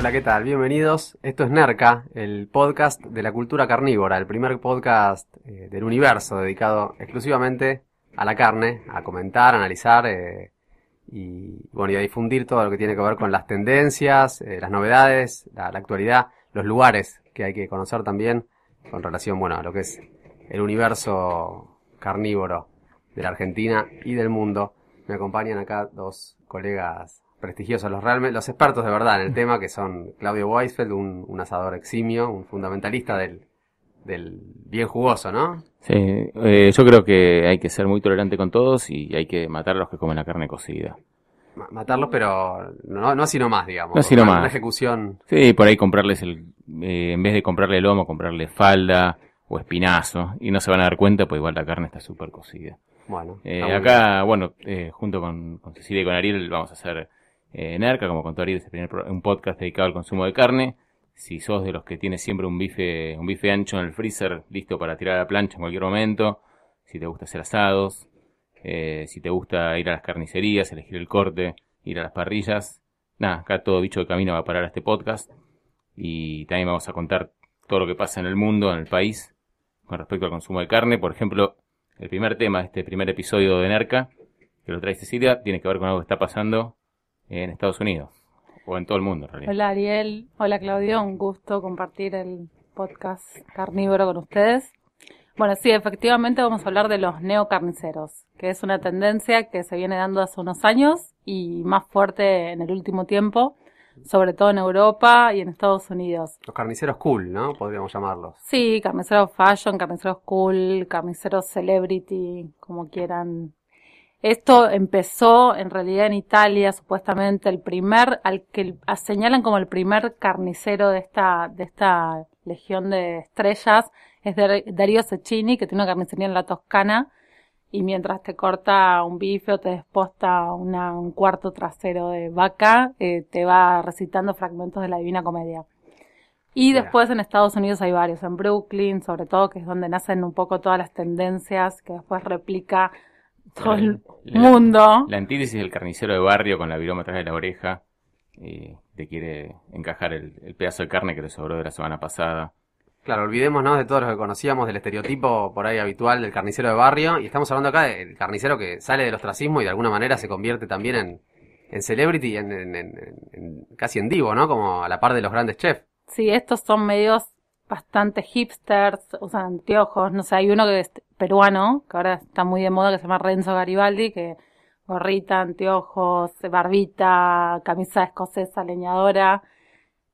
Hola, ¿qué tal? Bienvenidos. Esto es Nerca, el podcast de la cultura carnívora, el primer podcast eh, del universo dedicado exclusivamente a la carne, a comentar, analizar eh, y, bueno, y a difundir todo lo que tiene que ver con las tendencias, eh, las novedades, la, la actualidad, los lugares que hay que conocer también con relación, bueno, a lo que es el universo carnívoro de la Argentina y del mundo. Me acompañan acá dos colegas prestigiosos, los realmente, los expertos de verdad en el tema, que son Claudio Weisfeld, un, un asador eximio, un fundamentalista del, del bien jugoso, ¿no? Sí, eh, yo creo que hay que ser muy tolerante con todos y hay que matar a los que comen la carne cocida. Ma- Matarlos, pero no, no así nomás, digamos. No así nomás. Una ejecución. Sí, por ahí comprarles el, eh, en vez de comprarle lomo, comprarle falda o espinazo y no se van a dar cuenta, pues igual la carne está súper cocida. Bueno, Eh, acá, bueno, eh, junto con, con Cecilia y con Ariel vamos a hacer eh, Nerca, como contó Ariel, es primer un podcast dedicado al consumo de carne. Si sos de los que tiene siempre un bife, un bife ancho en el freezer, listo para tirar a la plancha en cualquier momento, si te gusta hacer asados, eh, si te gusta ir a las carnicerías, elegir el corte, ir a las parrillas, nada, acá todo bicho de camino va a parar a este podcast. Y también vamos a contar todo lo que pasa en el mundo, en el país, con respecto al consumo de carne. Por ejemplo, el primer tema de este primer episodio de Nerca, que lo trae Cecilia, tiene que ver con algo que está pasando en Estados Unidos, o en todo el mundo en realidad. Hola Ariel, hola Claudio, un gusto compartir el podcast carnívoro con ustedes. Bueno, sí, efectivamente vamos a hablar de los neocarniceros, que es una tendencia que se viene dando hace unos años y más fuerte en el último tiempo, sobre todo en Europa y en Estados Unidos. Los carniceros cool, ¿no? Podríamos llamarlos. Sí, carniceros fashion, carniceros cool, carniceros celebrity, como quieran. Esto empezó en realidad en Italia, supuestamente el primer, al que señalan como el primer carnicero de esta, de esta legión de estrellas, es Dar- Darío Cecchini, que tiene una carnicería en la Toscana, y mientras te corta un bife o te desposta una, un cuarto trasero de vaca, eh, te va recitando fragmentos de la Divina Comedia. Y Mira. después en Estados Unidos hay varios, en Brooklyn sobre todo, que es donde nacen un poco todas las tendencias que después replica todo el La- mundo. La antítesis del carnicero de barrio con la viroma atrás de la oreja, y te quiere encajar el, el pedazo de carne que le sobró de la semana pasada. Claro, olvidémonos de todos los que conocíamos del estereotipo por ahí habitual del carnicero de barrio. Y estamos hablando acá del carnicero que sale del ostracismo y de alguna manera se convierte también en, en celebrity, en, en- en- en- casi en divo, ¿no? Como a la par de los grandes chefs. Sí, estos son medios bastante hipsters, usan anteojos, no sé, hay uno que peruano, que ahora está muy de moda, que se llama Renzo Garibaldi, que gorrita, anteojos, barbita, camisa escocesa, leñadora.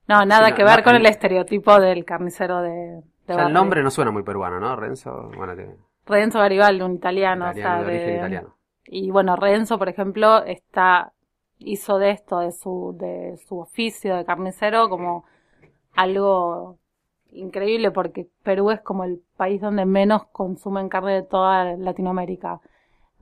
No, nada Sí, no, que ver no, con el- el estereotipo del carnicero de, de Ya el nombre no suena muy peruano, ¿no? Renzo, bueno, te- Renzo Garibaldi, un italiano, italiano, o de sea, origen de- italiano. Y bueno, Renzo, por ejemplo, está, hizo de esto, de su, de su oficio de carnicero, como algo increíble, porque Perú es como el país donde menos consumen carne de toda Latinoamérica.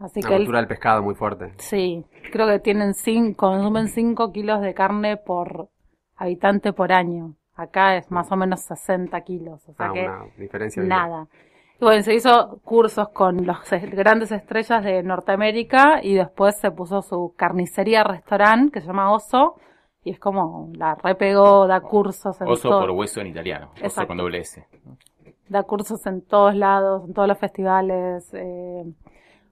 Así que él, cultura del pescado muy fuerte. sí, creo que tienen cinco, consumen 5 kilos de carne por habitante por año. Acá es más o menos 60 kilos, o sea Ah, que una diferencia. Nada. Y bueno, se hizo cursos con los es- grandes estrellas de Norteamérica y después se puso su carnicería restaurante que se llama Oso y es como la repegó, da cursos en Oso todo. por hueso en italiano, oso Exacto. con doble S. da cursos en todos lados, en todos los festivales. eh.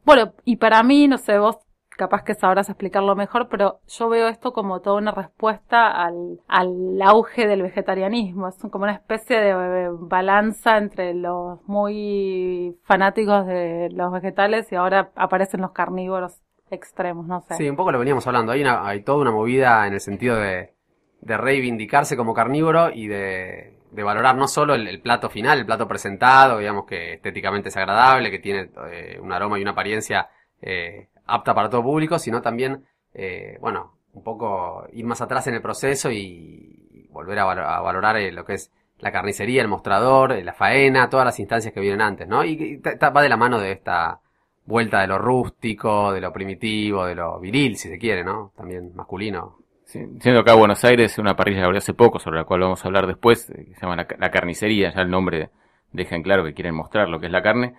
Bueno, y para mí, no sé, vos capaz que sabrás explicarlo mejor, pero yo veo esto como toda una respuesta al, al auge del vegetarianismo. Es como una especie de balanza entre los muy fanáticos de los vegetales y ahora aparecen los carnívoros extremos, no sé. Sí, un poco lo veníamos hablando. Hay, una, hay toda una movida en el sentido de, de reivindicarse como carnívoro y de, de valorar no solo el, plato final, el plato presentado, digamos que estéticamente es agradable, que tiene eh, un aroma y una apariencia eh, apta para todo público, sino también, eh, bueno, un poco ir más atrás en el proceso y volver a, a valorar eh, lo que es la carnicería, el mostrador, eh, la faena, todas las instancias que vienen antes, ¿no? Y, y va de la mano de esta vuelta de lo rústico, de lo primitivo, de lo viril, si se quiere, ¿no? También masculino. Sí, siendo acá Buenos Aires, una parrilla que abrió hace poco, sobre la cual vamos a hablar después, eh, que se llama la, ca- la carnicería, ya el nombre deja en claro que quieren mostrar lo que es la carne.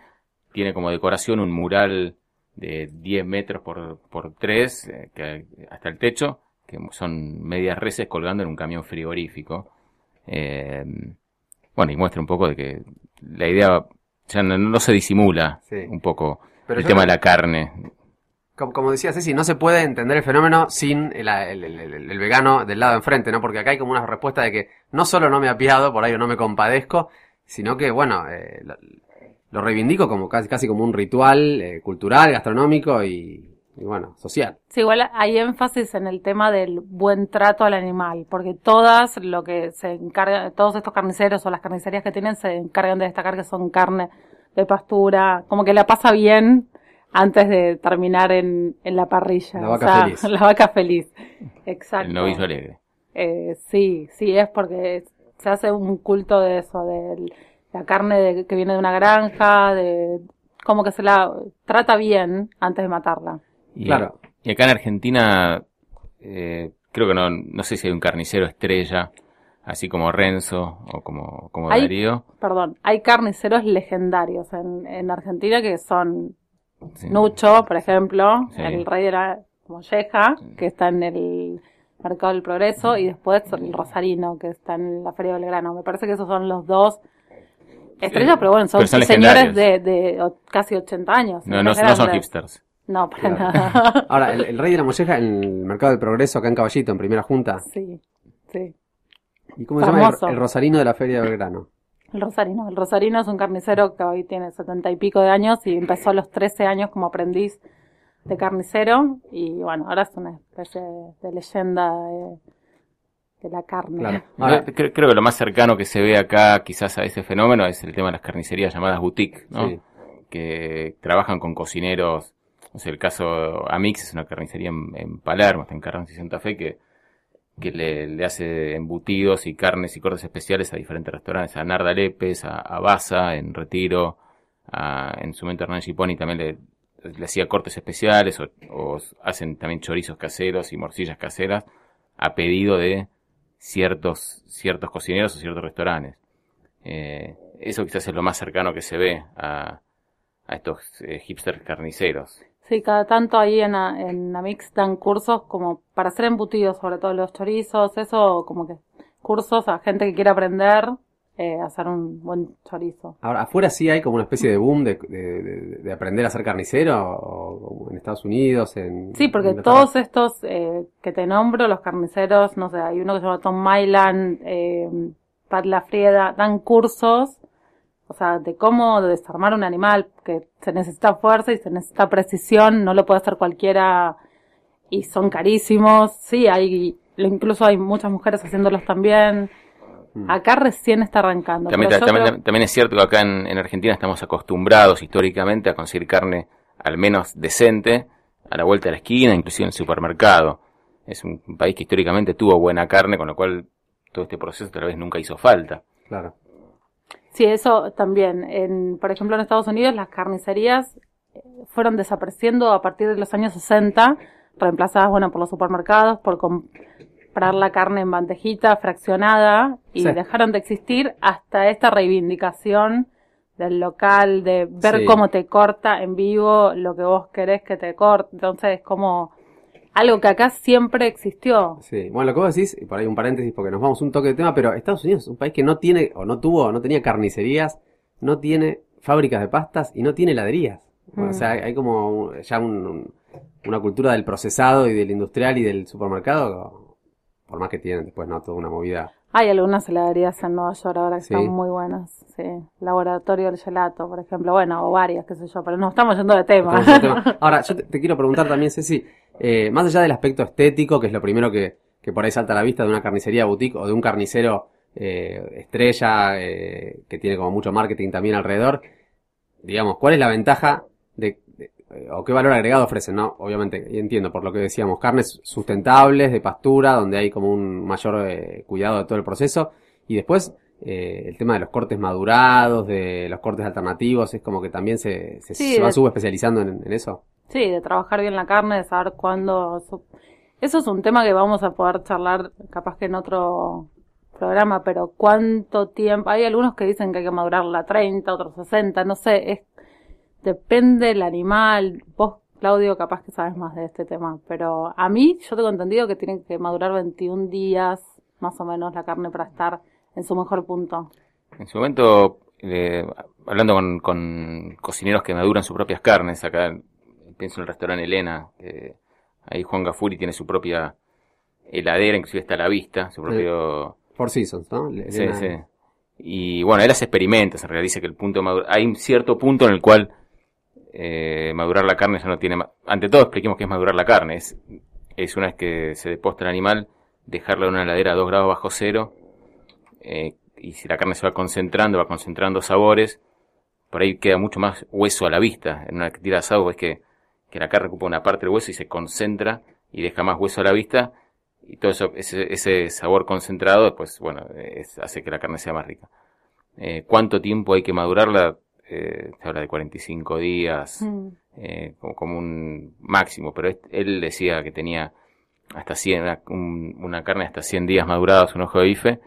Tiene como decoración un mural de 10 metros por, por 3, eh, que, hasta el techo, que son medias reses colgando en un camión frigorífico. Eh, bueno, y muestra un poco de que la idea ya no, no se disimula Sí. un poco Pero el tema de la carne. Como, como decía Ceci, no se puede entender el fenómeno sin el, el- el- el- el vegano del lado de enfrente, ¿no? Porque acá hay como una respuesta de que no solo no me apiado, por ahí o no me compadezco, sino que, bueno, eh, lo, lo reivindico como casi, casi como un ritual eh, cultural, gastronómico y, y, bueno, social. Sí, igual hay énfasis en el tema del buen trato al animal, porque todas lo que se encargan, todos estos carniceros o las carnicerías que tienen se encargan de destacar que son carne de pastura, como que la pasa bien antes de terminar en, en la parrilla. La o vaca sea, feliz. la vaca feliz. Exacto. El novillo alegre. Eh, sí, sí, es porque se hace un culto de eso, de la carne de- que viene de una granja, de como que se la trata bien antes de matarla. Y, Claro. y acá en Argentina, eh, creo que no, no sé si hay un carnicero estrella, así como Renzo o como, como Hay- Darío. Perdón, hay carniceros legendarios en, en Argentina que son Sí. Nucho, por ejemplo, Sí. el rey de la molleja, que está en el Mercado del Progreso, y después el Rosarino, que está en la Feria de Belgrano. Me parece que esos son los dos estrellas, Sí. pero bueno, son, Pero son señores de, de casi 80 años. No, no, no son hipsters. No, para Claro. nada. Ahora, el, el rey de la molleja en el Mercado del Progreso, acá en Caballito, en primera junta. sí, sí. ¿Y cómo se llama? El, el Rosarino de la Feria de Belgrano. El Rosarino. El Rosarino es un carnicero que hoy tiene setenta y pico de años y empezó a los 13 años como aprendiz de carnicero y bueno, ahora es una especie de leyenda de, de la carne. Claro. Ahora, creo que lo más cercano que se ve acá quizás a ese fenómeno es el tema de las carnicerías llamadas boutique, ¿no? Sí. Que trabajan con cocineros. No sé, el caso Amix es una carnicería en, en Palermo, está en Carranza y Santa Fe, que, que le, le hace embutidos y carnes y cortes especiales a diferentes restaurantes, a Narda Lepes, a, a Baza, en Retiro, a, en su momento Hernán Giponi también le, le hacía cortes especiales, o, o hacen también chorizos caseros y morcillas caseras, a pedido de ciertos, ciertos cocineros o ciertos restaurantes. Eh, eso quizás es lo más cercano que se ve a, a estos eh, hipsters carniceros. Sí, cada tanto ahí en, A- en Amix dan cursos como para hacer embutidos, sobre todo los chorizos, eso como que cursos a gente que quiere aprender eh, a hacer un buen chorizo. ahora, afuera sí hay como una especie de boom de, de- de- de aprender a ser carnicero, o, o en Estados Unidos, en... Sí, porque en todos estos eh, que te nombro, los carniceros, no sé, hay uno que se llama Tom Mylan, eh, Pat Lafrieda, dan cursos, o sea, de cómo desarmar un animal, que se necesita fuerza y se necesita precisión, no lo puede hacer cualquiera y son carísimos. Sí, hay, incluso hay muchas mujeres haciéndolos también. Mm. Acá recién está arrancando. También, pero yo también, creo- también es cierto que acá en, en Argentina estamos acostumbrados históricamente a conseguir carne al menos decente a la vuelta de la esquina, inclusive en el supermercado. Es un país que históricamente tuvo buena carne, con lo cual todo este proceso tal vez nunca hizo falta. Claro. Sí, eso también. En, por ejemplo, en Estados Unidos las carnicerías eh, fueron desapareciendo a partir de los años 60, reemplazadas, bueno, por los supermercados, por comprar la carne en bandejita, fraccionada, y Sí. dejaron de existir hasta esta reivindicación del local, de ver Sí. cómo te corta en vivo lo que vos querés que te corte. Entonces, es como algo que acá siempre existió. Sí, bueno, lo que vos decís, y por ahí un paréntesis porque nos vamos un toque de tema, pero Estados Unidos es un país que no tiene, o no tuvo, no tenía carnicerías no tiene fábricas de pastas y no tiene heladerías. Mm. O sea, hay como ya un- un- una cultura del procesado y del industrial y del supermercado, por más que tienen después, ¿no? Toda una movida. Hay algunas heladerías en Nueva York ahora que Sí. están muy buenas. Sí. Laboratorio del Gelato, por ejemplo. Bueno, o varias, qué sé yo, pero no estamos yendo de tema. Ahora, yo te, te quiero preguntar también, Ceci, eh, más allá del aspecto estético, que es lo primero que, que por ahí salta a la vista de una carnicería boutique o de un carnicero eh, estrella eh, que tiene como mucho marketing también alrededor, digamos, ¿cuál es la ventaja de, de- o qué valor agregado ofrecen? No, obviamente, entiendo por lo que decíamos, carnes sustentables de pastura, donde hay como un mayor eh, cuidado de todo el proceso, y después eh, el tema de los cortes madurados, de los cortes alternativos, es como que también se, se, Sí, se va subespecializando en, en eso. Sí, de trabajar bien la carne, de saber cuándo. Eso es un tema que vamos a poder charlar capaz que en otro programa, pero cuánto tiempo. Hay algunos que dicen que hay que madurarla a 30, otros 60, no sé. Es, depende del animal. Vos, Claudio, capaz que sabes más de este tema, pero a mí yo tengo entendido que tienen que madurar 21 días más o menos la carne para estar en su mejor punto. En su momento, eh, hablando con, con cocineros que maduran sus propias carnes, acá pienso en el restaurante Elena, que ahí Juan Gafuri tiene su propia heladera, inclusive está a la vista, su propio... Four Seasons, ¿no? Sí, sí. Y bueno, él hace experimentos, en realidad dice que el punto de madura- hay un cierto punto en el cual eh, madurar la carne ya no tiene... Ante todo expliquemos qué es madurar la carne. Es, es una vez que se deposta el animal, dejarlo en una heladera a 2 grados bajo cero, eh, y si la carne se va concentrando, va concentrando sabores, por ahí queda mucho más hueso a la vista. En una tira de asado ves que, que la carne ocupa una parte del hueso y se concentra y deja más hueso a la vista y todo eso, ese, ese sabor concentrado, después, bueno, es- hace que la carne sea más rica. Eh, ¿Cuánto tiempo hay que madurarla? Eh, se habla de 45 días, Mm. eh, como, como un máximo, pero él decía que tenía hasta 100, una, un- una carne hasta 100 días madurados, un ojo de bife,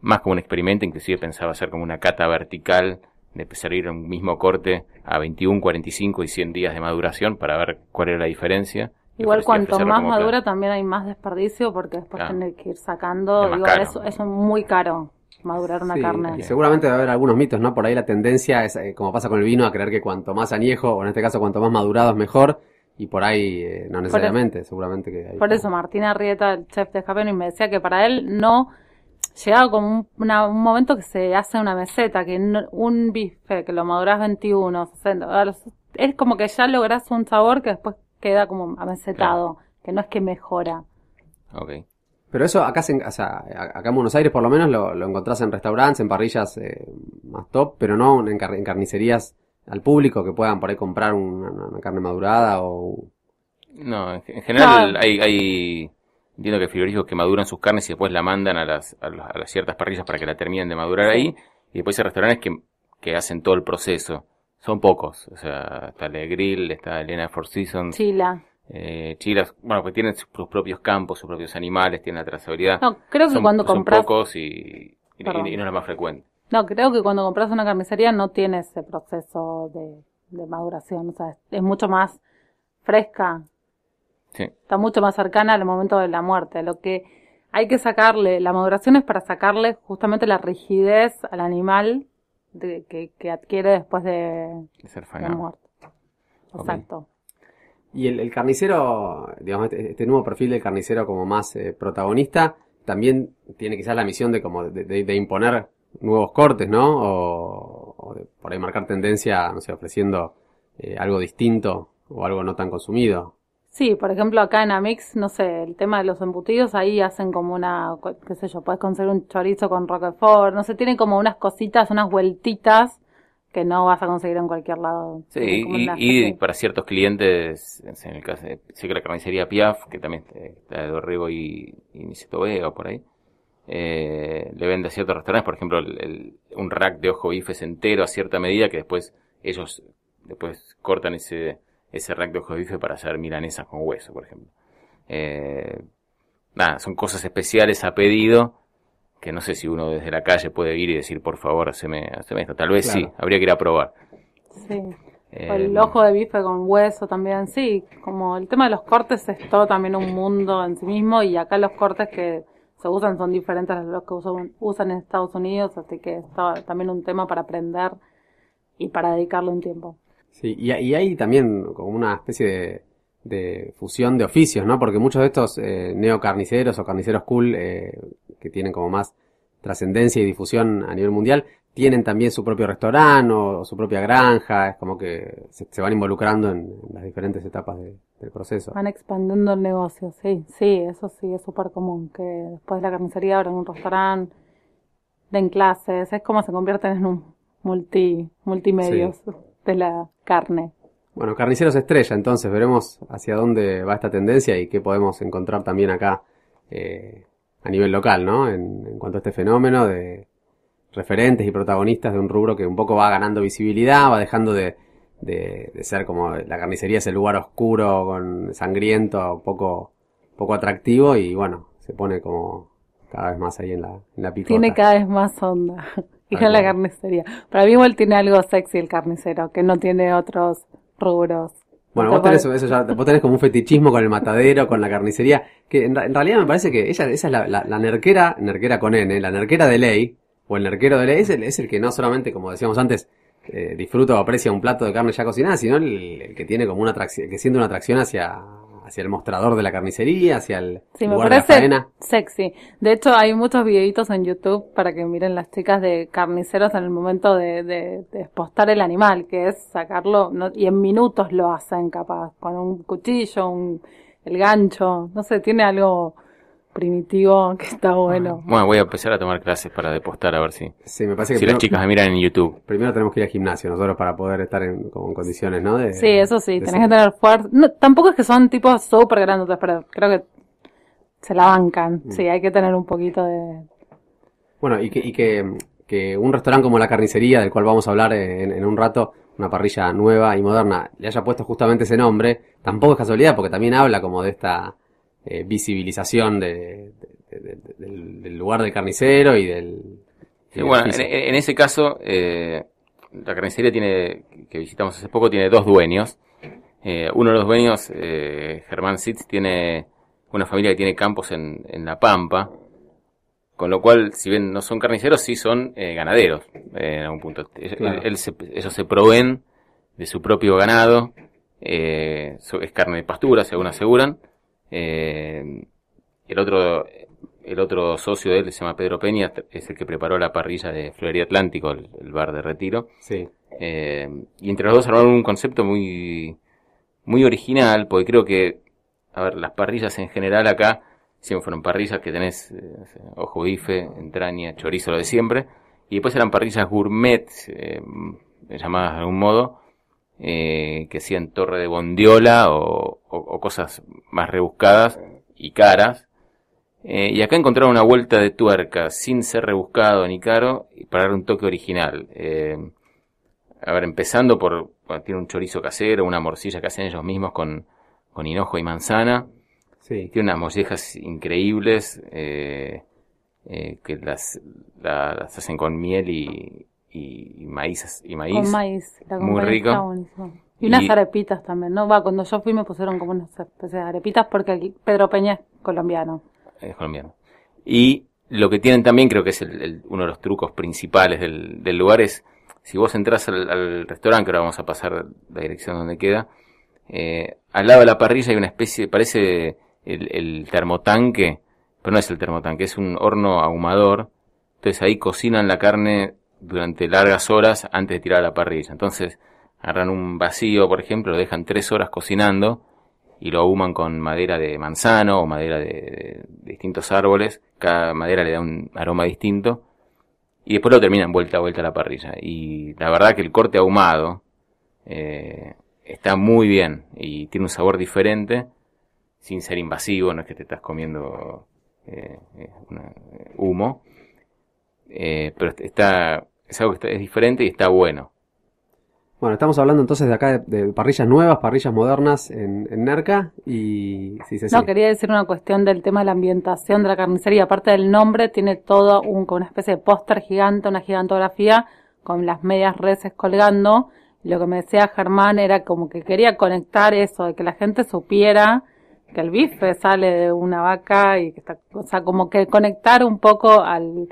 más como un experimento, inclusive pensaba hacer como una cata vertical, de servir un mismo corte a 21, 45 y 100 días de maduración para ver cuál era la diferencia. Y Igual cuanto más madura también hay más desperdicio porque después Claro. tener que ir sacando, Es digo, eso, eso es muy caro, madurar una Sí, carne. y seguramente va a haber algunos mitos, ¿no? Por ahí la tendencia es, eh, como pasa con el vino, a creer que cuanto más añejo, o en este caso cuanto más madurado es mejor, y por ahí eh, no necesariamente, seguramente que hay. Por eso Martín Arrieta, el chef de Japón, me decía que para él no llegaba como un, una- un momento que se hace una meseta, que no- un bife que lo maduras 21, 60, a los- es como que ya logras un sabor que después queda como amesetado, que no es que mejora. Ok. Pero eso acá, se, en- o sea, acá en Buenos Aires por lo menos lo, lo encontrás en restaurantes, en parrillas eh, más top, pero no en, car- en carnicerías al público que puedan por ahí comprar una, una carne madurada o... No, en, en general No. hay, hay, entiendo que frigoríficos que maduran sus carnes y después la mandan a las, a, las- a las ciertas parrillas para que la terminen de madurar Sí. ahí. Y después hay restaurantes que, que hacen todo el proceso. Son pocos. O sea, está Le Grill, está Elena Four Seasons, Chila. eh, Chilas, bueno, pues tienen sus propios campos, sus propios animales, tienen la trazabilidad. No, creo que son, cuando son compras pocos y, y, no es la más frecuente. No, creo que cuando compras una carnicería no tiene ese proceso de, de maduración. O sea, es, es mucho más fresca. Sí. Está mucho más cercana al momento de la muerte. Lo que hay que sacarle, la maduración es para sacarle justamente la rigidez al animal de- que, que adquiere después de, De ser de. Exacto. Y el, el carnicero, digamos, este, este nuevo perfil del carnicero como más eh, protagonista, también tiene quizás la misión de como de, de- de imponer nuevos cortes, ¿no? O, o de por ahí marcar tendencia, no sé, ofreciendo eh, algo distinto o algo no tan consumido. Sí, por ejemplo, acá en Amix, no sé, el tema de los embutidos, ahí hacen como una, qué sé yo, puedes conseguir un chorizo con roquefort, no sé, tienen como unas cositas, unas vueltitas que no vas a conseguir en cualquier lado. Sí, y, para ciertos clientes, en el caso sé que la carnicería Piaf, que también eh, está de Dorrego y, y Niceto Vega o por ahí, eh, le vende a ciertos restaurantes, por ejemplo, el- el- un rack de ojo bifes entero a cierta medida que después ellos después cortan ese, ese rack de ojo bife para hacer milanesas con hueso, por ejemplo. Eh, nada, son cosas especiales a pedido que no sé si uno desde la calle puede ir y decir, por favor, haceme, haceme esto. Tal vez sí, habría que ir a probar. Sí. Eh, O el ojo de bife con hueso también, sí. Como el tema de los cortes es todo también un mundo en sí mismo y acá los cortes que se usan son diferentes a los que usan, usan en Estados Unidos, así que está también un tema para aprender y para dedicarle un tiempo. Sí, y, y hay también como una especie de, de fusión de oficios, ¿no? Porque muchos de estos eh, neocarniceros o carniceros cool eh, que tienen como más trascendencia y difusión a nivel mundial, tienen también su propio restaurante o, su propia granja, es como que se, se van involucrando en, en las diferentes etapas de- del proceso. Van expandiendo el negocio, sí, sí, eso sí, es súper común, que después de la carnicería abran un restaurante, den clases, es como se convierten en un multi, multimedios de la carne. Bueno, Carniceros Estrella, entonces veremos hacia dónde va esta tendencia y qué podemos encontrar también acá eh, a nivel local, ¿no? En, en cuanto a este fenómeno de referentes y protagonistas de un rubro que un poco va ganando visibilidad, va dejando de, de, de ser como la carnicería es el lugar oscuro, con sangriento, poco, poco atractivo y bueno, se pone como cada vez más ahí en la, en la picota. Tiene cada vez más onda. Ir Tal a la carnicería. Para mí igual tiene algo sexy el carnicero, que no tiene otros rubros. Bueno, ¿No vos te tenés, eso ya, vos tenés como un fetichismo con el matadero, con la carnicería, que en realidad me parece que ella, esa es la, la, la nerquera, nerquera con N, la nerquera de ley, o el nerquero de ley, es el, es el que no solamente, como decíamos antes, eh, disfruta o aprecia un plato de carne ya cocinada, sino el, el que tiene como una atracción, que siente una atracción hacia, hacia el mostrador de la carnicería, hacia el Sí, me de la parece faena. sexy. De hecho, hay muchos videitos en YouTube para que miren las chicas de carniceros en el momento de, de, de expostar el animal, que es sacarlo, no- y en minutos lo hacen capaz, con un cuchillo, un, el gancho, no sé, tiene algo primitivo que está bueno. Bueno, voy a empezar a tomar clases para depostar a ver si, Sí, me parece que si las chicas me miran en YouTube. primero tenemos que ir al gimnasio nosotros para poder estar en, como en condiciones, ¿no? De- Sí, eso sí, tenés ser- que tener fuerza. No, tampoco es que son tipos súper grandes, pero creo que se la bancan. Sí, hay que tener un poquito de... Bueno, y que, y que, que un restaurante como la carnicería, del cual vamos a hablar en, en un rato, una parrilla nueva y moderna, le haya puesto justamente ese nombre, tampoco es casualidad, porque también habla como de esta eh, visibilización de, de- de- de- del, del lugar del carnicero y del... y Sí, del bueno, en, ese caso, eh, la carnicería tiene, que visitamos hace poco, tiene dos dueños. Eh, uno de los dueños, eh, Germán Sitz, tiene una familia que tiene campos en, en La Pampa, con lo cual, si bien no son carniceros, sí son eh, ganaderos, en algún punto. Él- Claro. él se- ellos se proveen de su propio ganado, es carne de pastura, según aseguran. Eh, el otro el otro socio de él se llama Pedro Peña, es el que preparó la parrilla de Florería Atlántico, el, el bar de retiro. Sí, Eh, y entre los dos armaron un concepto muy, muy original, porque creo que, a ver, las parrillas en general acá siempre fueron parrillas que tenés eh, ojo bife, entraña, chorizo, lo de siempre. Y después eran parrillas gourmet, eh, llamadas de algún modo, eh, que hacían torre de bondiola o, o- o cosas más rebuscadas y caras. Eh, y acá encontraron una vuelta de tuerca sin ser rebuscado ni caro y para dar un toque original. Eh, a ver, empezando por, tiene un chorizo casero, una morcilla que hacen ellos mismos con, con hinojo y manzana. sí. Tiene unas mollejas increíbles eh, que las, la- las hacen con miel y, y maíz. Y maíz. Con maíz. La Muy rico. está buenísimo. Y unas Y- arepitas también, ¿no? Va, cuando yo fui me pusieron como unas especies de arepitas porque Pedro Peña es colombiano. es colombiano. Y lo que tienen también, creo que es el- el- uno de los trucos principales del, del lugar, es si vos entras al, al restaurante, que ahora vamos a pasar la dirección donde queda, eh, al lado de la parrilla hay una especie, parece el, el termotanque, pero no es el termotanque, es un horno ahumador. Entonces ahí cocinan la carne durante largas horas antes de tirar a la parrilla. Entonces agarran un vacío, por ejemplo, lo dejan tres horas cocinando y lo ahuman con madera de manzano o madera de, distintos árboles. Cada madera le da un aroma distinto. Y después lo terminan vuelta a vuelta a la parrilla. Y la verdad que el corte ahumado eh, está muy bien y tiene un sabor diferente sin ser invasivo, no es que te estás comiendo eh, eh, humo. Pero está, es algo que está- es diferente y está bueno. Bueno, estamos hablando entonces de acá de, de parrillas nuevas, parrillas modernas en, en Nerca y... Sí, sí, sí. No, quería decir una cuestión del tema de la ambientación de la carnicería. Aparte del nombre, tiene todo un, como una especie de póster gigante, una gigantografía con las medias reses colgando. Y lo que me decía Germán era como que quería conectar eso, de que la gente supiera que el bife sale de una vaca y que está, o sea, como que conectar un poco al,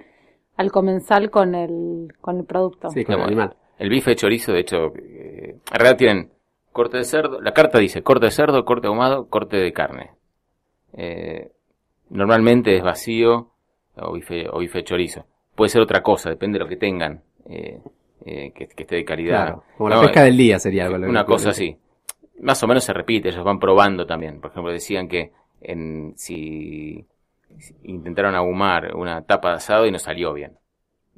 al comensal con el, con el producto. Sí, con el animal. El bife de chorizo, de hecho, eh, en realidad tienen corte de cerdo. La carta dice corte de cerdo, corte ahumado, corte de carne. Eh, normalmente es vacío o bife, o bife de chorizo. Puede ser otra cosa, depende de lo que tengan, eh, eh, que, que esté de calidad. Claro. Como la pesca eh, del día sería algo. Una cosa así. Más o menos se repite, ellos van probando también. Por ejemplo, decían que en, si intentaron ahumar una tapa de asado y no salió bien.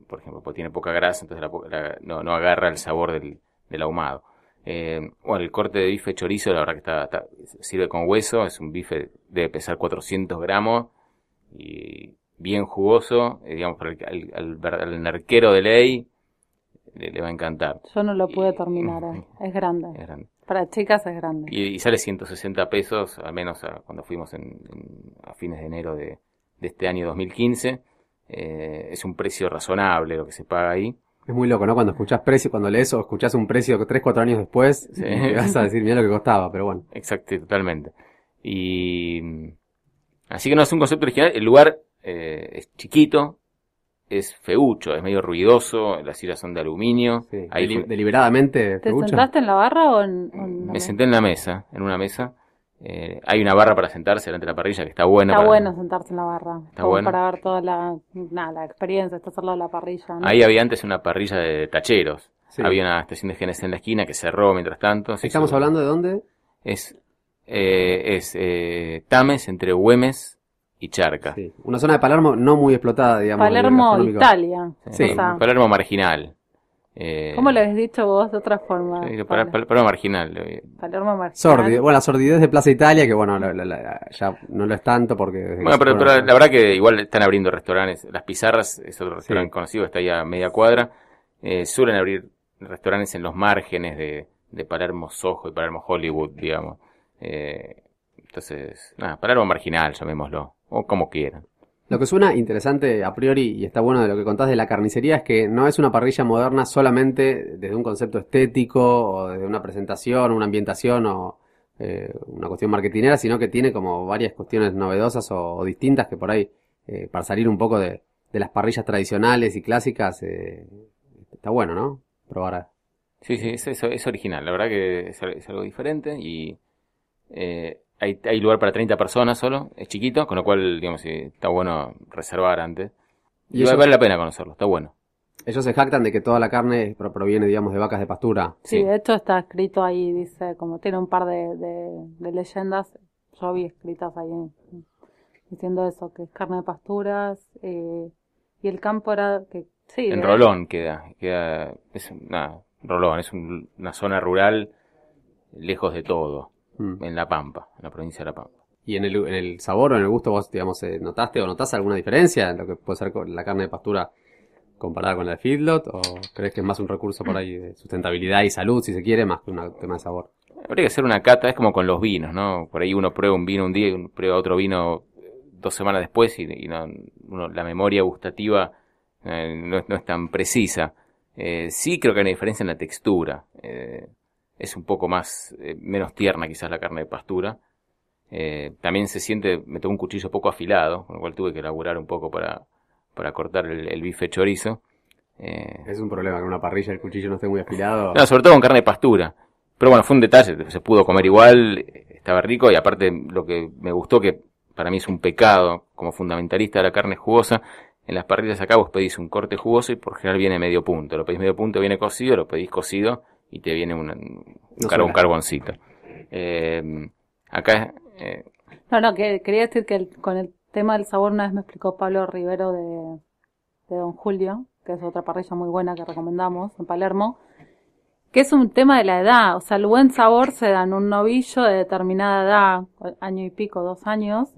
Por ejemplo, porque tiene poca grasa, entonces la la- no, no agarra el sabor del, ahumado. Eh, bueno, el corte de bife chorizo, la verdad que está, sirve con hueso, es un bife, debe pesar 400 gramos y bien jugoso, eh, digamos, para el, al, al al narquero de ley le, le va a encantar. Yo no lo pude Y- terminar, eh. es grande. Es grande. Para chicas es grande. Y, y sale 160 pesos, al menos a- cuando fuimos en, en- a fines de enero de, de este año 2015. Eh, es un precio razonable lo que se paga ahí. Es muy loco, ¿no? Cuando escuchás precio, cuando lees o escuchás un precio que 3, 4 años después, Sí. vas a decir, mira lo que costaba, pero bueno. Exacto, totalmente. Y así que no es un concepto original. El lugar eh, es chiquito, es feucho, es medio ruidoso, las sillas son de aluminio. Sí. Ahí Deli- fue- deliberadamente, ¿Te sentaste en la barra o en, o en la me mesa? senté en la mesa, en una mesa. Eh, hay una barra para sentarse delante de la parrilla que está buena. Está para- bueno sentarse en la barra. Está como bueno. para ver toda la, nada, la experiencia, lado de la parrilla. ¿no? Ahí había antes una parrilla de tacheros. Sí. Había una estación de GNC en la esquina que cerró mientras tanto. Estamos hizo- hablando de dónde? Es, eh, es eh, Tames entre Güemes y Charca. Sí. Una zona de Palermo no muy explotada, digamos. Palermo. Italia. Sí, O sea, Palermo marginal. Eh, ¿Cómo lo habéis dicho vos de otra forma? sí, Pablo? Pal- Pal- Palermo marginal. eh. Palermo marginal. Sordid- bueno, la sordidez de Plaza Italia, que bueno, la- la- la- ya no lo es tanto porque... Bueno, pero, la verdad que igual están abriendo restaurantes. Las Pizarras es otro restaurante Sí. conocido, está ahí a media cuadra. Eh, suelen abrir restaurantes en los márgenes de, de Palermo Soho y Palermo Hollywood, digamos. Eh, entonces, nada, Palermo marginal, llamémoslo. O como quieran. Lo que suena interesante a priori y está bueno de lo que contás de la carnicería es que no es una parrilla moderna solamente desde un concepto estético o desde una presentación, una ambientación o eh, una cuestión marketinera, sino que tiene como varias cuestiones novedosas o, o distintas que por ahí, eh, para salir un poco de, de las parrillas tradicionales y clásicas, eh, está bueno, ¿no? Probar a- Sí, sí, es, es, es original. La verdad que es, es algo diferente y eh, hay, hay lugar para 30 personas solo. Es chiquito, con lo cual, digamos, está bueno reservar antes. Y vale la pena conocerlo, está bueno. Ellos se jactan de que toda la carne pro- proviene, digamos, de vacas de pastura. Sí, Sí. de hecho está escrito ahí, dice, como tiene un par de, de, de leyendas, yo vi escritas ahí en- diciendo eso, que es carne de pasturas, eh, y el campo era que, sí, En Rolón queda, queda, es una, Rolón, es un- una zona rural lejos de todo, Mm. en La Pampa, en la provincia de La Pampa. ¿Y en el, en el sabor o en el gusto vos, digamos, eh, notaste o notás alguna diferencia en lo que puede ser con la carne de pastura comparada con la de feedlot? ¿O crees que es más un recurso por ahí de sustentabilidad y salud, si se quiere, más que un tema de sabor? Habría que hacer una cata, es como con los vinos, ¿no? Por ahí uno prueba un vino un día y uno prueba otro vino eh, dos semanas después y, y no, uno- la memoria gustativa eh, no, es- no es tan precisa. Eh, sí creo que hay una diferencia en la textura. Eh, es un poco más, eh, menos tierna quizás la carne de pastura. Eh, también se siente, me tocó un cuchillo poco afilado, con lo cual tuve que elaborar un poco para, para cortar el, el bife chorizo. Eh, Es un problema que en una parrilla el cuchillo no esté muy afilado. no, sobre todo con carne de pastura. Pero bueno, fue un detalle, se pudo comer igual, estaba rico y aparte lo que me gustó, que para mí es un pecado como fundamentalista de la carne jugosa, en las parrillas acá vos pedís un corte jugoso y por general viene medio punto. Lo pedís medio punto, viene cocido, lo pedís cocido y te viene una- un, No car- un suena. carboncito. Eh, acá, eh, No, no, que quería decir que el- con el tema del sabor una vez me explicó Pablo Rivero de, de Don Julio, que es otra parrilla muy buena que recomendamos en Palermo, que es un tema de la edad, o sea, el buen sabor se da en un novillo de determinada edad, año y pico, dos años,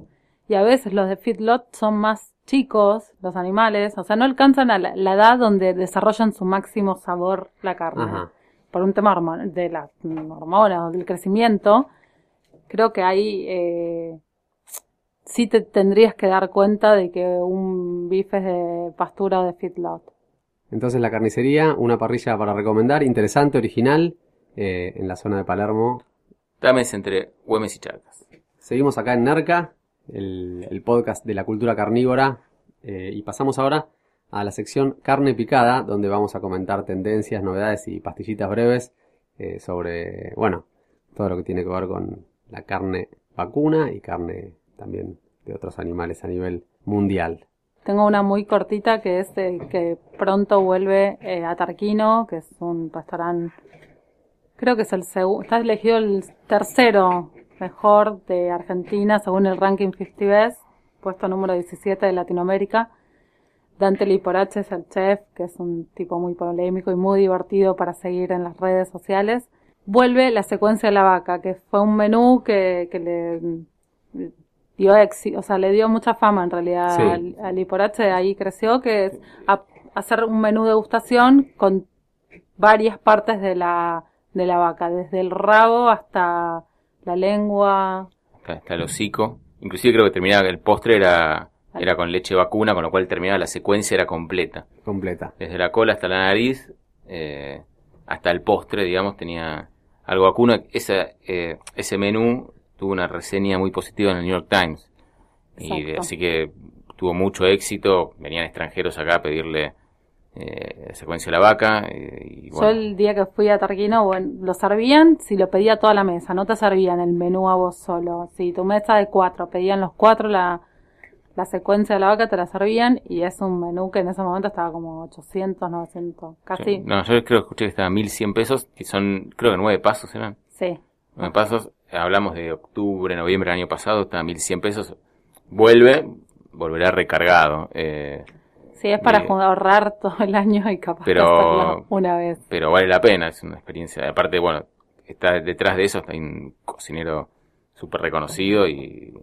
y a veces los de feedlot son más chicos, los animales, o sea, no alcanzan a la, la edad donde desarrollan su máximo sabor la carne Ajá. Por un tema de las hormonas o del crecimiento, creo que ahí eh, sí te tendrías que dar cuenta de que un bife es de pastura o de feedlot. Entonces la carnicería, una parrilla para recomendar, interesante, original, eh, en la zona de Palermo. Tames entre Güemes y Charcas. seguimos acá en Nerca, el, el podcast de la cultura carnívora, eh, y pasamos ahora a la sección carne picada, donde vamos a comentar tendencias, novedades y pastillitas breves eh, sobre, bueno, todo lo que tiene que ver con la carne vacuna y carne también de otros animales a nivel mundial. Tengo una muy cortita que es eh, que pronto vuelve eh, a Tarquino, que es un restaurante, creo que es el segundo, está elegido el tercero mejor de Argentina según el ranking 50 Best, puesto número 17 de Latinoamérica. Dante Liporache es el chef, que es un tipo muy polémico y muy divertido para seguir en las redes sociales. Vuelve la secuencia de la vaca, que fue un menú que, que le dio éxito, o sea, le dio mucha fama en realidad Sí. al, al Liporache, ahí creció, que es a- hacer un menú de degustación con varias partes de la, de la vaca, desde el rabo hasta la lengua. Acá está el hocico. Inclusive creo que terminaba, el postre era, era con leche vacuna, con lo cual terminaba la secuencia era completa. Completa. Desde la cola hasta la nariz, eh, hasta el postre, digamos, tenía algo vacuno. Esa, eh, ese menú tuvo una reseña muy positiva en el New York Times. Y así que tuvo mucho éxito. Venían extranjeros acá a pedirle eh, la secuencia de la vaca. eh, y Yo bueno, el día que fui a Tarquino, bueno, lo servían si lo pedía toda la mesa, no te servían el menú a vos solo. Si tu mesa de cuatro, pedían los cuatro la, la secuencia de la vaca, te la servían y es un menú que en ese momento estaba como 800, 900, casi. sí. No, yo creo que escuché que estaba 1100 pesos, que son, creo que nueve pasos eran. Sí. Nueve pasos, hablamos de octubre, noviembre del año pasado, estaba 1100 pesos. Vuelve, volverá recargado. Eh, Sí, es para ahorrar todo el año y capaz de Pero- hacerlo una vez. pero vale la pena, es una experiencia. Aparte, bueno, está detrás de eso está un cocinero súper reconocido y,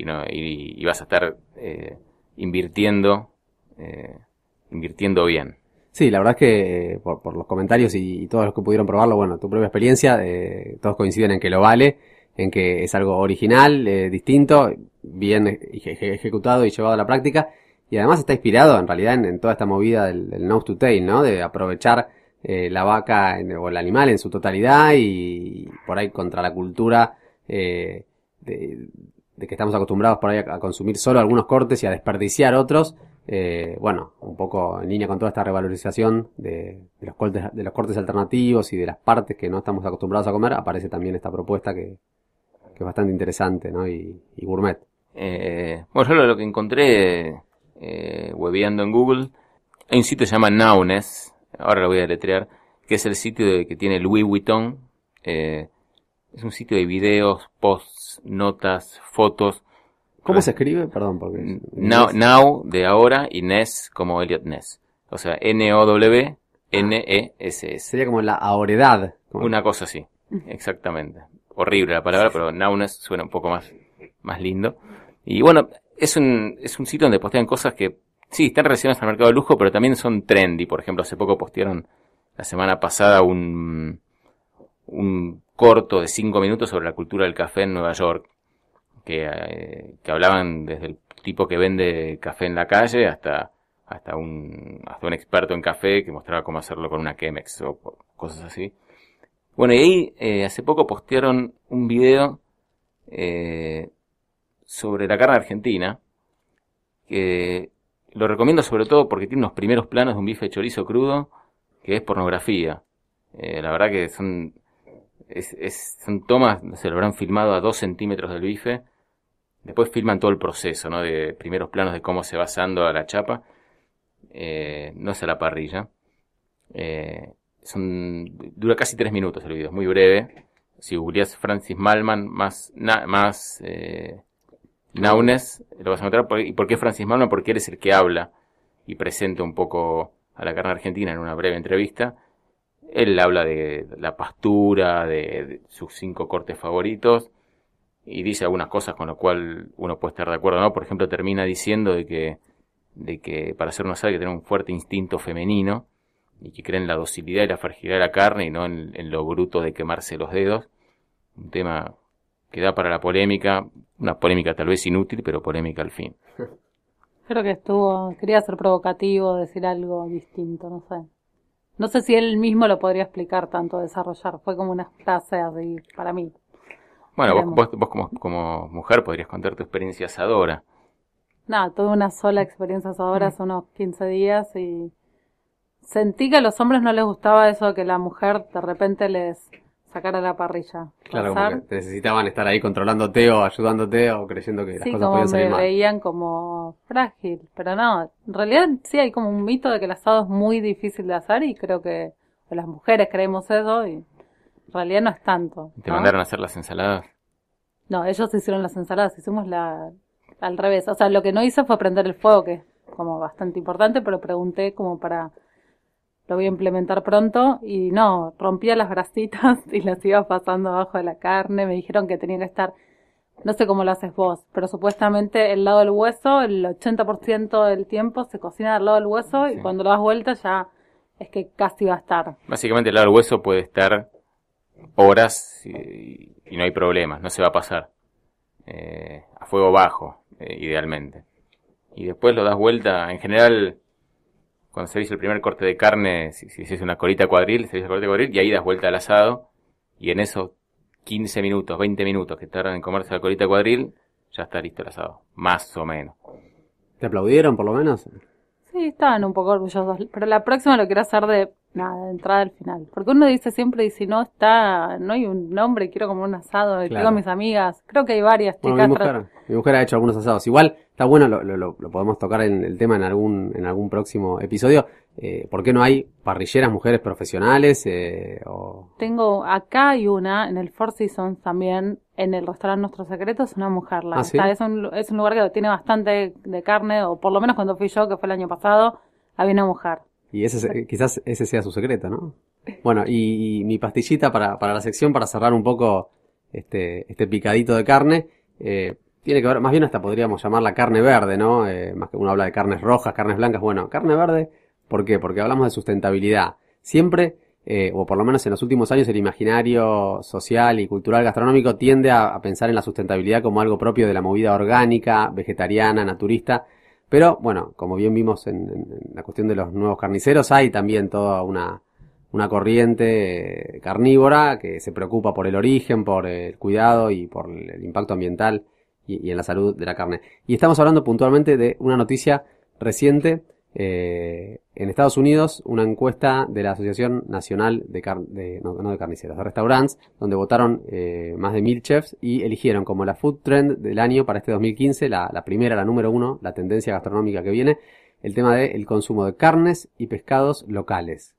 y, no, y, y vas a estar eh, invirtiendo, eh, invirtiendo bien. Sí, la verdad es que eh, por, por los comentarios y, y todos los que pudieron probarlo, bueno, tu propia experiencia, todos coinciden en que lo vale, en que es algo original, distinto, bien eje- ejecutado y llevado a la práctica, y además está inspirado en realidad en, toda esta movida del, del nose to tail, ¿no? De aprovechar la vaca o el animal en su totalidad y, por ahí contra la cultura eh, de, de que estamos acostumbrados por ahí a, consumir solo algunos cortes y a desperdiciar otros. Eh, bueno, un poco en línea con toda esta revalorización de, los cortes, de los cortes alternativos y de las partes que no estamos acostumbrados a comer, aparece también esta propuesta que, que es bastante interesante, ¿no? Y, y gourmet. Eh, bueno, yo lo, que encontré eh, hueveando en Google, hay un sitio que se llama Naunes, ahora lo voy a deletrear, que es el sitio que tiene Louis Vuitton. eh, es un sitio de videos, posts, notas, fotos. ¿Cómo se escribe? Perdón, porque... Now, de ahora y Ness como Elliot Ness. O sea, N-O-W-N-E-S-S. Sería como la ahoredad. Una cosa así, exactamente. Horrible la palabra, pero Naunes suena un poco más, más lindo. Y bueno, es un, es un sitio donde postean cosas que sí, están relacionadas al mercado de lujo, pero también son trendy. Por ejemplo, hace poco postearon la semana pasada un, un corto de cinco minutos sobre la cultura del café en Nueva York, que, eh, que hablaban desde el tipo que vende café en la calle hasta, hasta un, hasta un experto en café que mostraba cómo hacerlo con una Chemex o co- cosas así. Bueno, y ahí eh, hace poco postearon un video eh, sobre la carne argentina, que lo recomiendo sobre todo porque tiene unos primeros planos de un bife de chorizo crudo, que es pornografía. La verdad que son, es, es- son tomas, se lo habrán filmado a dos centímetros del bife, después filman todo el proceso, ¿no? De primeros planos de cómo se va asando a la chapa, eh, no es a la parrilla. Eh, son, dura casi tres minutos el video, es muy breve. Si googleás Francis Malman más, na- más eh, lo vas a encontrar. ¿Y por qué Francis Malman? Porque él es el que habla y presenta un poco a la carne argentina en una breve entrevista. Él habla de la pastura, de, sus cinco cortes favoritos y dice algunas cosas con lo cual uno puede estar de acuerdo, ¿no? Por ejemplo, termina diciendo de que, de que para hacer un asado hay que tener un fuerte instinto femenino y que creen en la docilidad y la fragilidad de la carne y no en, en lo bruto de quemarse los dedos. Un tema que da para la polémica, una polémica tal vez inútil, pero polémica al fin. Creo que estuvo, quería ser provocativo, decir algo distinto, no sé. No sé si él mismo lo podría explicar tanto, desarrollar. Fue como una frase así para mí. Bueno, vos, Veremos. vos, vos como, como mujer podrías contar tu experiencia asadora. No, tuve una sola experiencia ahora hace unos 15 días y sentí que a los hombres no les gustaba eso de que la mujer de repente les sacara la parrilla. Claro, Pasar. como que necesitaban estar ahí controlándote o ayudándote o creyendo que las Sí, cosas como podían salir me mal. veían como frágil, pero no, en realidad sí hay como un mito de que el asado es muy difícil de hacer y creo que o las mujeres creemos eso y en realidad no es tanto. Te ¿no? mandaron a hacer las ensaladas. No, ellos hicieron las ensaladas, hicimos la al revés. O sea, lo que no hice fue prender el fuego, que es como bastante importante, pero pregunté como para lo voy a implementar pronto y no, rompía las grasitas y las iba pasando abajo de la carne. Me dijeron que tenía que estar, no sé cómo lo haces vos, pero supuestamente el lado del hueso, el 80% del tiempo se cocina al lado del hueso Sí. y cuando lo das vuelta ya es que casi va a estar. Básicamente el lado del hueso puede estar horas y, y no hay problemas, no se va a pasar. Eh, a fuego bajo, eh, idealmente. Y después lo das vuelta, en general, cuando se dice el primer corte de carne, si, si es una colita cuadril, se dice colita cuadril, y ahí das vuelta al asado, y en esos 15 minutos, 20 minutos que tardan en comerse la colita cuadril, ya está listo el asado, más o menos. ¿Te aplaudieron por lo menos? Sí, estaban un poco orgullosos, pero la próxima lo quiero hacer de nada, de entrada al final. Porque uno dice siempre, y si no está, no hay un nombre, quiero como un asado, y Claro. tengo a mis amigas. Creo que hay varias Bueno, chicas. mi mujer, mi mujer ha hecho algunos asados. Igual, está bueno, lo, lo- lo- podemos tocar en el tema en algún, en algún próximo episodio. Eh, ¿Por qué no hay parrilleras mujeres profesionales? Eh, o... Tengo acá hay una, en el Four Seasons también, en el restaurante Nuestro Secreto, es una mujer. La ¿Ah, sí? es, un, es un lugar que tiene bastante de carne, o por lo menos cuando fui yo, que fue el año pasado, había una mujer. Y ese, se- quizás ese sea su secreto, ¿no? Bueno, y, y mi pastillita para, para la sección, para cerrar un poco este, este picadito de carne, eh, tiene que ver, más bien hasta podríamos llamarla carne verde, ¿no? Eh, más que uno habla de carnes rojas, carnes blancas, bueno, carne verde, ¿por qué? Porque hablamos de sustentabilidad. Siempre, eh, o por lo menos en los últimos años, el imaginario social y cultural gastronómico tiende a, a pensar en la sustentabilidad como algo propio de la movida orgánica, vegetariana, naturista, pero bueno, como bien vimos en, la cuestión de los nuevos carniceros, hay también toda una, una corriente eh, carnívora que se preocupa por el origen, por el cuidado y por el, impacto ambiental y en la salud de la carne. Y estamos hablando puntualmente de una noticia reciente. Eh, en Estados Unidos, una encuesta de la Asociación Nacional de, Car- de- no, de Carniceros, de Restaurantes, donde votaron eh, más de mil chefs y eligieron como la food trend del año para este 2015, la, la primera, la número uno, la tendencia gastronómica que viene, el tema del consumo de carnes y pescados locales.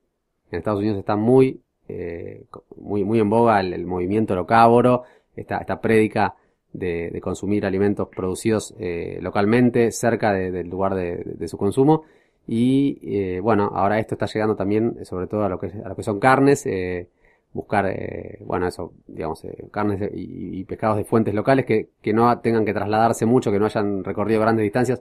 En Estados Unidos está muy, eh, muy, muy en boga el, movimiento locávoro, esta, esta prédica de, de consumir alimentos producidos eh, localmente, cerca de- del lugar de, de- de su consumo. Y eh, bueno, ahora esto está llegando también, eh, sobre todo a lo que, a lo que son carnes, eh, buscar, eh, bueno, eso, digamos, eh, carnes de- y, y pescados de fuentes locales que, que no tengan que trasladarse mucho, que no hayan recorrido grandes distancias,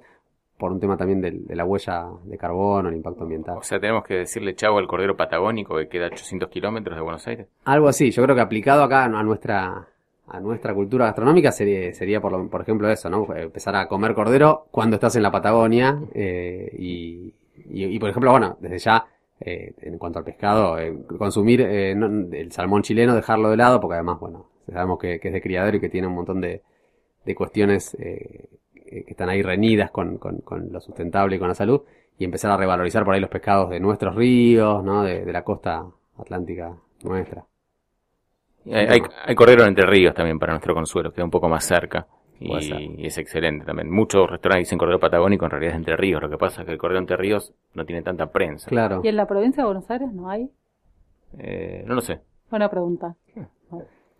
por un tema también del- de la huella de carbono, el impacto ambiental. O sea, tenemos que decirle chavo al cordero patagónico que queda a 800 kilómetros de Buenos Aires. Algo así, yo creo que aplicado acá a nuestra a nuestra cultura gastronómica sería, sería por, lo- por ejemplo eso, ¿no? Empezar a comer cordero cuando estás en la Patagonia eh, y, y, y, por ejemplo, bueno, desde ya eh, en cuanto al pescado, eh, consumir eh, no- el salmón chileno, dejarlo de lado porque además, bueno, sabemos que, es de criadero y que tiene un montón de, de cuestiones eh, que están ahí reñidas con, con, lo sustentable y con la salud y empezar a revalorizar por ahí los pescados de nuestros ríos, ¿no? De, la costa atlántica nuestra. Hay, hay, hay Entre Ríos también para nuestro consuelo, queda un poco más cerca. Y, y es excelente también. Muchos restaurantes dicen cordero patagónico, en realidad es Entre Ríos. Lo que pasa es que el cordero Entre Ríos no tiene tanta prensa. Claro. ¿Y en la provincia de Buenos Aires no hay? Eh, no lo sé. Buena pregunta.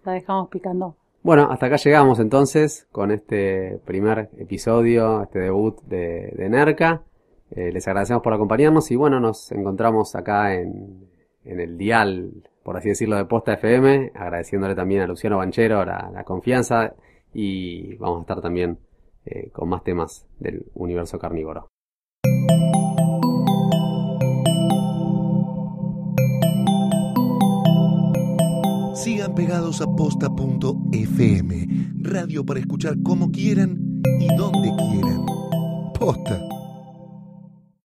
La dejamos picando. Bueno, hasta acá llegamos entonces con este primer episodio, este debut de, de Nerca. Eh, les agradecemos por acompañarnos y bueno, nos encontramos acá en, en el dial, por así decirlo, de Posta FM, agradeciéndole también a Luciano Banchero la, la confianza y vamos a estar también eh, con más temas del universo carnívoro. Sigan pegados a posta.fm, radio para escuchar como quieran y donde quieran. Posta.